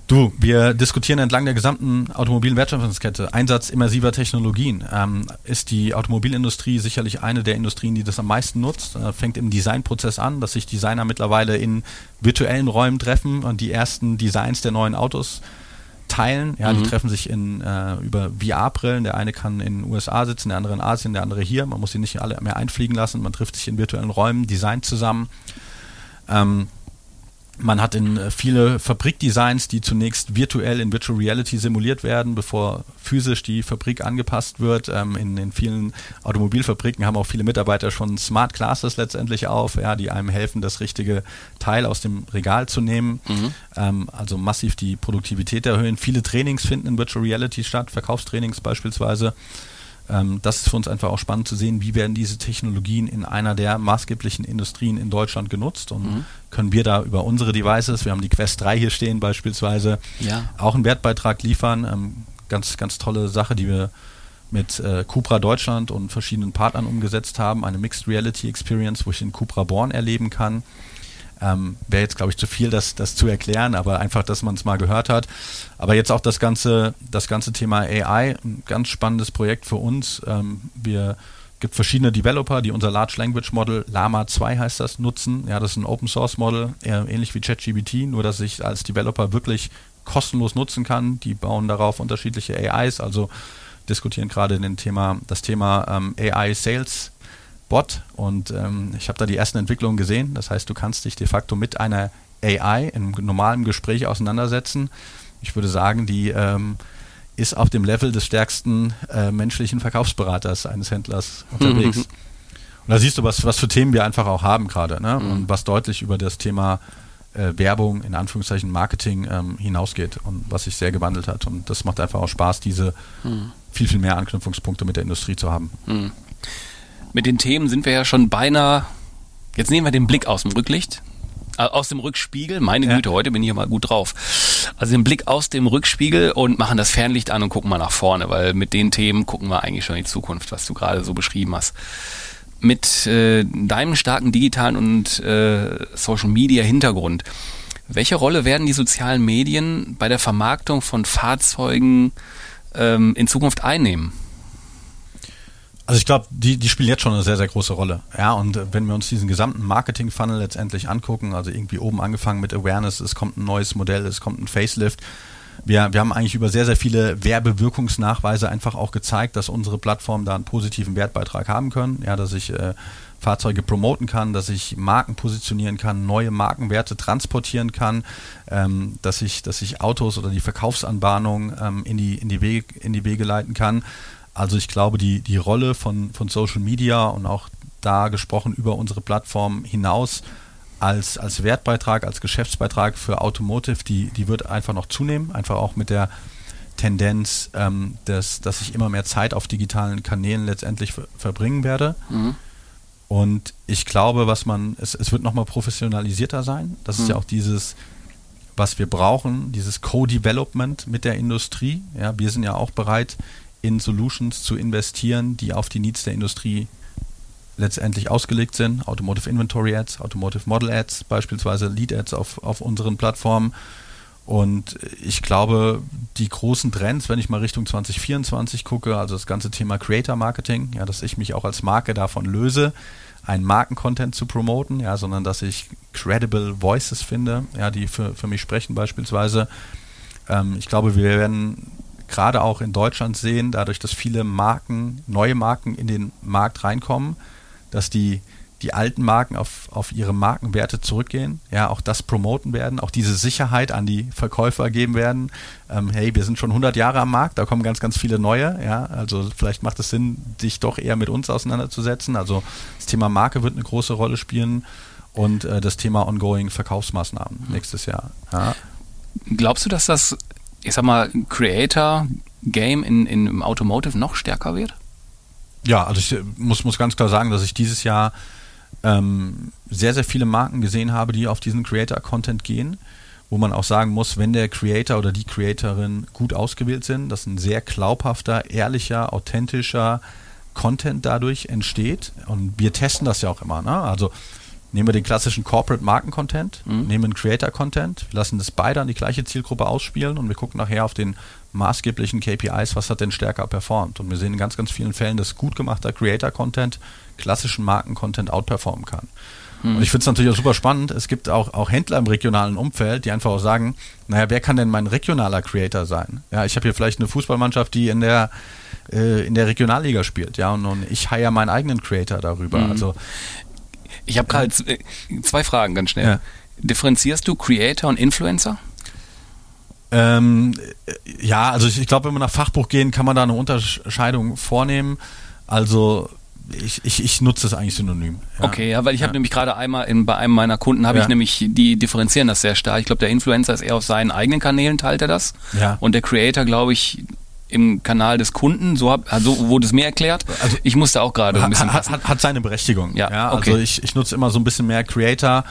Du, wir diskutieren entlang der gesamten automobilen Wertschöpfungskette Einsatz immersiver Technologien. Ähm, ist die Automobilindustrie sicherlich eine der Industrien, die das am meisten nutzt. Äh, fängt im Designprozess an, dass sich Designer mittlerweile in virtuellen Räumen treffen und die ersten Designs der neuen Autos teilen. Ja, mhm. die treffen sich in, äh, über VR-Brillen. Der eine kann in den USA sitzen, der andere in Asien, der andere hier. Man muss sie nicht alle mehr einfliegen lassen. Man trifft sich in virtuellen Räumen, designt zusammen. Ähm, man hat in äh, viele Fabrikdesigns, die zunächst virtuell in Virtual Reality simuliert werden, bevor physisch die Fabrik angepasst wird. Ähm, in, in vielen Automobilfabriken haben auch viele Mitarbeiter schon Smart Classes letztendlich auf, ja, die einem helfen, das richtige Teil aus dem Regal zu nehmen. Mhm. Ähm, also massiv die Produktivität erhöhen. Viele Trainings finden in Virtual Reality statt, Verkaufstrainings beispielsweise. Ähm, das ist für uns einfach auch spannend zu sehen, wie werden diese Technologien in einer der maßgeblichen Industrien in Deutschland genutzt und mhm. können wir da über unsere Devices, wir haben die Quest 3 hier stehen beispielsweise, ja. auch einen Wertbeitrag liefern. Ähm, ganz, ganz tolle Sache, die wir mit äh, Cupra Deutschland und verschiedenen Partnern umgesetzt haben. Eine Mixed Reality Experience, wo ich den Cupra Born erleben kann. Ähm, Wäre jetzt, glaube ich, zu viel, das, das zu erklären, aber einfach, dass man es mal gehört hat. Aber jetzt auch das ganze, das ganze Thema AI, ein ganz spannendes Projekt für uns. Ähm, wir gibt verschiedene Developer, die unser Large Language Model, Lama 2 heißt das, nutzen. Ja, das ist ein Open Source Model, ähnlich wie ChatGPT, nur dass ich als Developer wirklich kostenlos nutzen kann. Die bauen darauf unterschiedliche AIs, also diskutieren gerade den Thema, das Thema ähm, AI Sales Bot und ähm, ich habe da die ersten Entwicklungen gesehen. Das heißt, du kannst dich de facto mit einer AI in normalen Gespräch auseinandersetzen. Ich würde sagen, die ähm, ist auf dem Level des stärksten äh, menschlichen Verkaufsberaters eines Händlers unterwegs. Mhm. Und da siehst du, was, was für Themen wir einfach auch haben gerade ne? Mhm. und was deutlich über das Thema äh, Werbung, in Anführungszeichen Marketing ähm, hinausgeht und was sich sehr gewandelt hat. Und das macht einfach auch Spaß, diese mhm. viel, viel mehr Anknüpfungspunkte mit der Industrie zu haben. Mit den Themen sind wir ja schon beinahe. Jetzt nehmen wir den Blick aus dem Rücklicht. Äh, aus dem Rückspiegel, meine ja. Güte, heute bin ich ja mal gut drauf. Also den Blick aus dem Rückspiegel und machen das Fernlicht an und gucken mal nach vorne, weil mit den Themen gucken wir eigentlich schon in die Zukunft, was du gerade so beschrieben hast. Mit äh, deinem starken digitalen und äh, Social Media Hintergrund, welche Rolle werden die sozialen Medien bei der Vermarktung von Fahrzeugen ähm, in Zukunft einnehmen? Also ich glaube, die, die spielen jetzt schon eine sehr, sehr große Rolle. Ja, und äh, wenn wir uns diesen gesamten Marketing-Funnel letztendlich angucken, also irgendwie oben angefangen mit Awareness, es kommt ein neues Modell, es kommt ein Facelift. Wir, wir haben eigentlich über sehr, sehr viele Werbewirkungsnachweise einfach auch gezeigt, dass unsere Plattformen da einen positiven Wertbeitrag haben können. Ja, dass ich äh, Fahrzeuge promoten kann, dass ich Marken positionieren kann, neue Markenwerte transportieren kann, ähm, dass ich, dass ich Autos oder die Verkaufsanbahnung ähm, in die, in die Wege, in die Wege leiten kann. Also ich glaube, die, die Rolle von, von Social Media und auch da gesprochen über unsere Plattform hinaus als, als Wertbeitrag, als Geschäftsbeitrag für Automotive, die, die wird einfach noch zunehmen, einfach auch mit der Tendenz, ähm, dass, dass ich immer mehr Zeit auf digitalen Kanälen letztendlich verbringen werde. Mhm. Und ich glaube, was man, es, es wird nochmal professionalisierter sein. Das mhm. ist ja auch dieses, was wir brauchen, dieses Co-Development mit der Industrie. Ja, wir sind ja auch bereit, in Solutions zu investieren, die auf die Needs der Industrie letztendlich ausgelegt sind. Automotive Inventory Ads, Automotive Model Ads, beispielsweise Lead Ads auf, auf unseren Plattformen. Und ich glaube, die großen Trends, wenn ich mal Richtung 2024 gucke, also das ganze Thema Creator Marketing, ja, dass ich mich auch als Marke davon löse, einen Markencontent zu promoten, ja, sondern dass ich credible Voices finde, ja, die für, für mich sprechen beispielsweise. Ähm, ich glaube, wir werden gerade auch in Deutschland sehen, dadurch, dass viele Marken, neue Marken in den Markt reinkommen, dass die die alten Marken auf, auf ihre Markenwerte zurückgehen, ja, auch das promoten werden, auch diese Sicherheit an die Verkäufer geben werden. Ähm, hey, wir sind schon 100 Jahre am Markt, da kommen ganz, ganz viele neue, ja, also vielleicht macht es Sinn, dich doch eher mit uns auseinanderzusetzen. Also das Thema Marke wird eine große Rolle spielen und äh, das Thema ongoing Verkaufsmaßnahmen nächstes Jahr. Ja. Glaubst du, dass das, ich sag mal, Creator Game in, in, im Automotive noch stärker wird? Ja, also ich äh, muss, muss ganz klar sagen, dass ich dieses Jahr ähm, sehr, sehr viele Marken gesehen habe, die auf diesen Creator-Content gehen, wo man auch sagen muss, wenn der Creator oder die Creatorin gut ausgewählt sind, dass ein sehr glaubhafter, ehrlicher, authentischer Content dadurch entsteht. Und wir testen das ja auch immer. Ne? Also nehmen wir den klassischen Corporate Marken-Content, mhm. nehmen Creator-Content, lassen das beide an die gleiche Zielgruppe ausspielen und wir gucken nachher auf den maßgeblichen KPIs, was hat denn stärker performt. Und wir sehen in ganz, ganz vielen Fällen, dass gut gemachter Creator-Content klassischen Marken-Content outperformen kann. Hm. Und ich finde es natürlich auch super spannend. Es gibt auch, auch Händler im regionalen Umfeld, die einfach auch sagen, naja, wer kann denn mein regionaler Creator sein? Ja, ich habe hier vielleicht eine Fußballmannschaft, die in der äh, in der Regionalliga spielt, ja, und, und ich hire meinen eigenen Creator darüber. Mhm. Also ich habe gerade zwei Fragen ganz schnell. Ja. Differenzierst du Creator und Influencer? Ähm, ja, also ich, ich glaube, wenn wir nach Fachbuch gehen, kann man da eine Unterscheidung vornehmen. Also ich, ich, ich nutze es eigentlich synonym. Ja. Okay, ja, weil ich ja. habe nämlich gerade einmal in, bei einem meiner Kunden habe ja. ich nämlich, die differenzieren das sehr stark. Ich glaube, der Influencer ist eher auf seinen eigenen Kanälen teilt er das. Ja. Und der Creator, glaube ich, im Kanal des Kunden, so hab, also wurde es mir erklärt. Also ich musste auch gerade ein bisschen hat, hat, hat, seine Berechtigung. Ja, ja okay. Also ich, ich nutze immer so ein bisschen mehr Creator,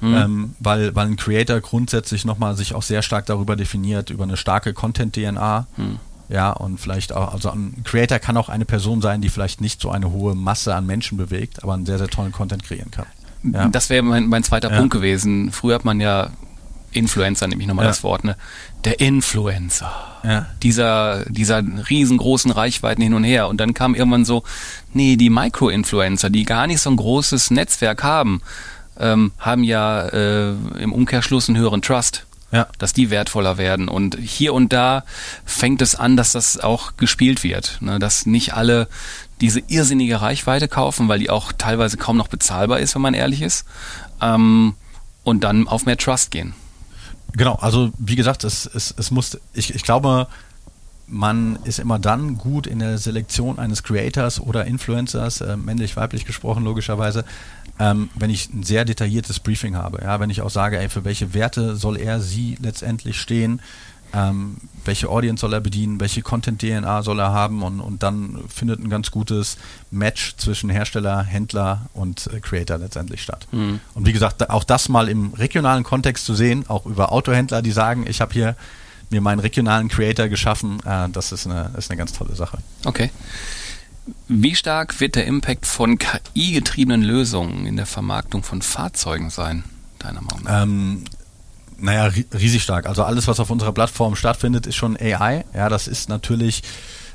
mhm. ähm, weil, weil ein Creator grundsätzlich nochmal sich auch sehr stark darüber definiert, über eine starke Content-DNA. Mhm. Ja, und vielleicht auch, also ein Creator kann auch eine Person sein, die vielleicht nicht so eine hohe Masse an Menschen bewegt, aber einen sehr, sehr tollen Content kreieren kann. Ja. Das wäre mein, mein zweiter ja. Punkt gewesen. Früher hat man ja Influencer, nehme ich nochmal ja. das Wort, ne? Der Influencer. Ja. Dieser, dieser riesengroßen Reichweiten hin und her. Und dann kam irgendwann so, nee, die Micro-Influencer, die gar nicht so ein großes Netzwerk haben, ähm, haben ja äh, im Umkehrschluss einen höheren Trust ja. dass die wertvoller werden. Und hier und da fängt es an, dass das auch gespielt wird, ne? dass nicht alle diese irrsinnige Reichweite kaufen, weil die auch teilweise kaum noch bezahlbar ist, wenn man ehrlich ist, ähm, und dann auf mehr Trust gehen. Genau, also wie gesagt, es, es, es muss, ich, ich glaube, man ist immer dann gut in der Selektion eines Creators oder Influencers, äh, männlich, weiblich gesprochen logischerweise, ähm, wenn ich ein sehr detailliertes Briefing habe. Ja, wenn ich auch sage, ey, für welche Werte soll er, sie letztendlich stehen, ähm, welche Audience soll er bedienen, welche Content-DNA soll er haben und, und dann findet ein ganz gutes Match zwischen Hersteller, Händler und äh, Creator letztendlich statt. Mhm. Und wie gesagt, auch das mal im regionalen Kontext zu sehen, auch über Autohändler, die sagen, ich habe hier mir meinen regionalen Creator geschaffen, äh, das ist eine, ist eine ganz tolle Sache. Okay. Wie stark wird der Impact von KI-getriebenen Lösungen in der Vermarktung von Fahrzeugen sein, deiner Meinung nach? Ähm, naja, riesig stark. Also alles, was auf unserer Plattform stattfindet, ist schon AI. Ja, das ist natürlich,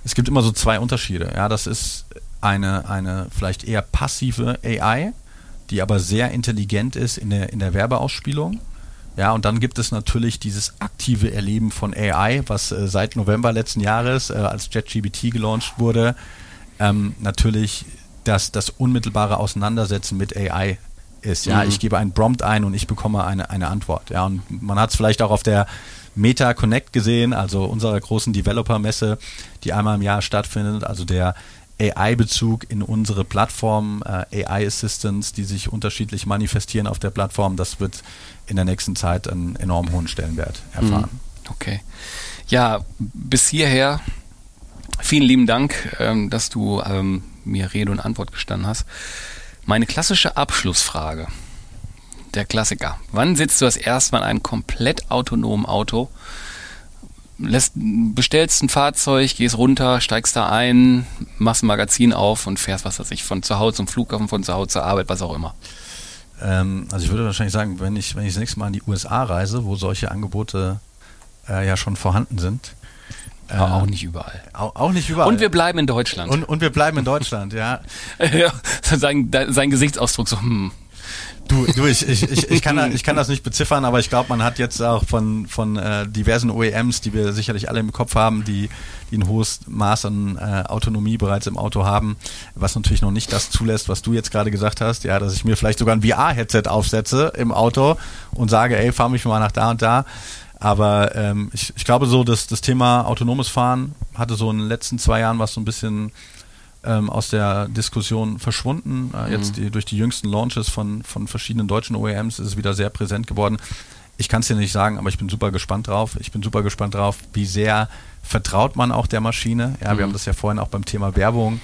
es gibt immer so zwei Unterschiede. Ja, das ist eine, eine vielleicht eher passive AI, die aber sehr intelligent ist in der, in der Werbeausspielung. Ja, und dann gibt es natürlich dieses aktive Erleben von AI, was äh, seit November letzten Jahres, äh, als JetGBT gelauncht wurde, ähm, natürlich das, das unmittelbare Auseinandersetzen mit AI ist. Ja, mhm. ich gebe einen Prompt ein und ich bekomme eine, eine Antwort. Ja, und man hat es vielleicht auch auf der Meta Connect gesehen, also unserer großen Developer-Messe, die einmal im Jahr stattfindet, also der AI-Bezug in unsere Plattform, äh, AI-Assistants, die sich unterschiedlich manifestieren auf der Plattform, das wird in der nächsten Zeit einen enorm hohen Stellenwert erfahren. Mhm. Okay. Ja, bis hierher Vielen lieben Dank, ähm, dass du ähm, mir Rede und Antwort gestanden hast. Meine klassische Abschlussfrage. Der Klassiker. Wann sitzt du das erste Mal in einem komplett autonomen Auto? Lässt, bestellst ein Fahrzeug, gehst runter, steigst da ein, machst ein Magazin auf und fährst, was weiß ich, von zu Hause zum Flughafen, von zu Hause zur Arbeit, was auch immer. Ähm, also ich würde wahrscheinlich sagen, wenn ich, wenn ich das nächste Mal in die USA reise, wo solche Angebote äh, ja schon vorhanden sind. Aber auch nicht überall. Auch, auch nicht überall. Und wir bleiben in Deutschland. und, und wir bleiben in Deutschland, ja. ja, sein, sein Gesichtsausdruck so, hm. Du, du ich, ich, ich, ich, kann, ich kann das nicht beziffern, aber ich glaube, man hat jetzt auch von, von äh, diversen OEMs, die wir sicherlich alle im Kopf haben, die, die ein hohes Maß an äh, Autonomie bereits im Auto haben, was natürlich noch nicht das zulässt, was du jetzt gerade gesagt hast, ja, dass ich mir vielleicht sogar ein VR-Headset aufsetze im Auto und sage, ey, fahr mich mal nach da und da. Aber ähm, ich, ich glaube so, dass das Thema autonomes Fahren hatte so in den letzten zwei Jahren was so ein bisschen ähm, aus der Diskussion verschwunden. Äh, jetzt die, durch die jüngsten Launches von, von verschiedenen deutschen OEMs ist es wieder sehr präsent geworden. Ich kann es dir nicht sagen, aber ich bin super gespannt drauf. Ich bin super gespannt drauf, wie sehr vertraut man auch der Maschine. Ja, wir haben das ja vorhin auch beim Thema Werbung äh,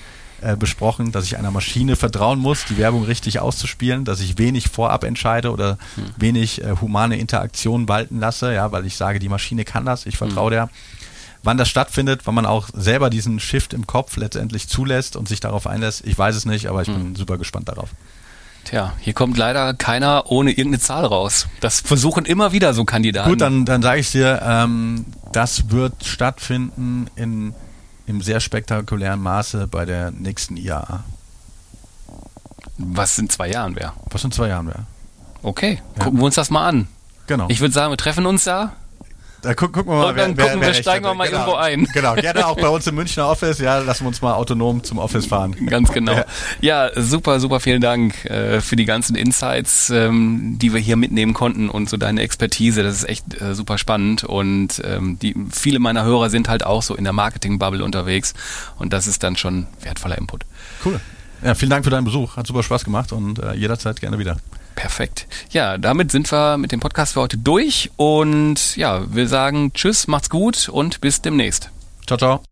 besprochen, dass ich einer Maschine vertrauen muss, die Werbung richtig auszuspielen, dass ich wenig vorab entscheide oder wenig äh, humane Interaktion walten lasse, ja, weil ich sage, die Maschine kann das, ich vertraue der. Wann das stattfindet, wann man auch selber diesen Shift im Kopf letztendlich zulässt und sich darauf einlässt, ich weiß es nicht, aber ich bin super gespannt darauf. Tja, hier kommt leider keiner ohne irgendeine Zahl raus. Das versuchen immer wieder so Kandidaten. Gut, dann, dann sage ich dir, ähm, das wird stattfinden in, im sehr spektakulären Maße bei der nächsten IAA. Was in zwei Jahren wäre. Was in zwei Jahren wäre. Okay, Ja. gucken wir uns das mal an. Genau. Ich würde sagen, wir treffen uns da. Da guck, gucken wir mal, Und dann gucken wir, recht steigen wir mal genau. irgendwo ein. Genau, gerne auch bei uns im Münchner Office. Ja, lassen wir uns mal autonom zum Office fahren. Ganz genau. Ja. Ja, super, super vielen Dank äh, für die ganzen Insights, ähm, die wir hier mitnehmen konnten und so deine Expertise. Das ist echt äh, super spannend und ähm, die, viele meiner Hörer sind halt auch so in der Marketing-Bubble unterwegs und das ist dann schon wertvoller Input. Cool. Ja, vielen Dank für deinen Besuch. Hat super Spaß gemacht und äh, jederzeit gerne wieder. Perfekt. Ja, damit sind wir mit dem Podcast für heute durch und ja, wir sagen Tschüss, macht's gut und bis demnächst. Ciao, ciao.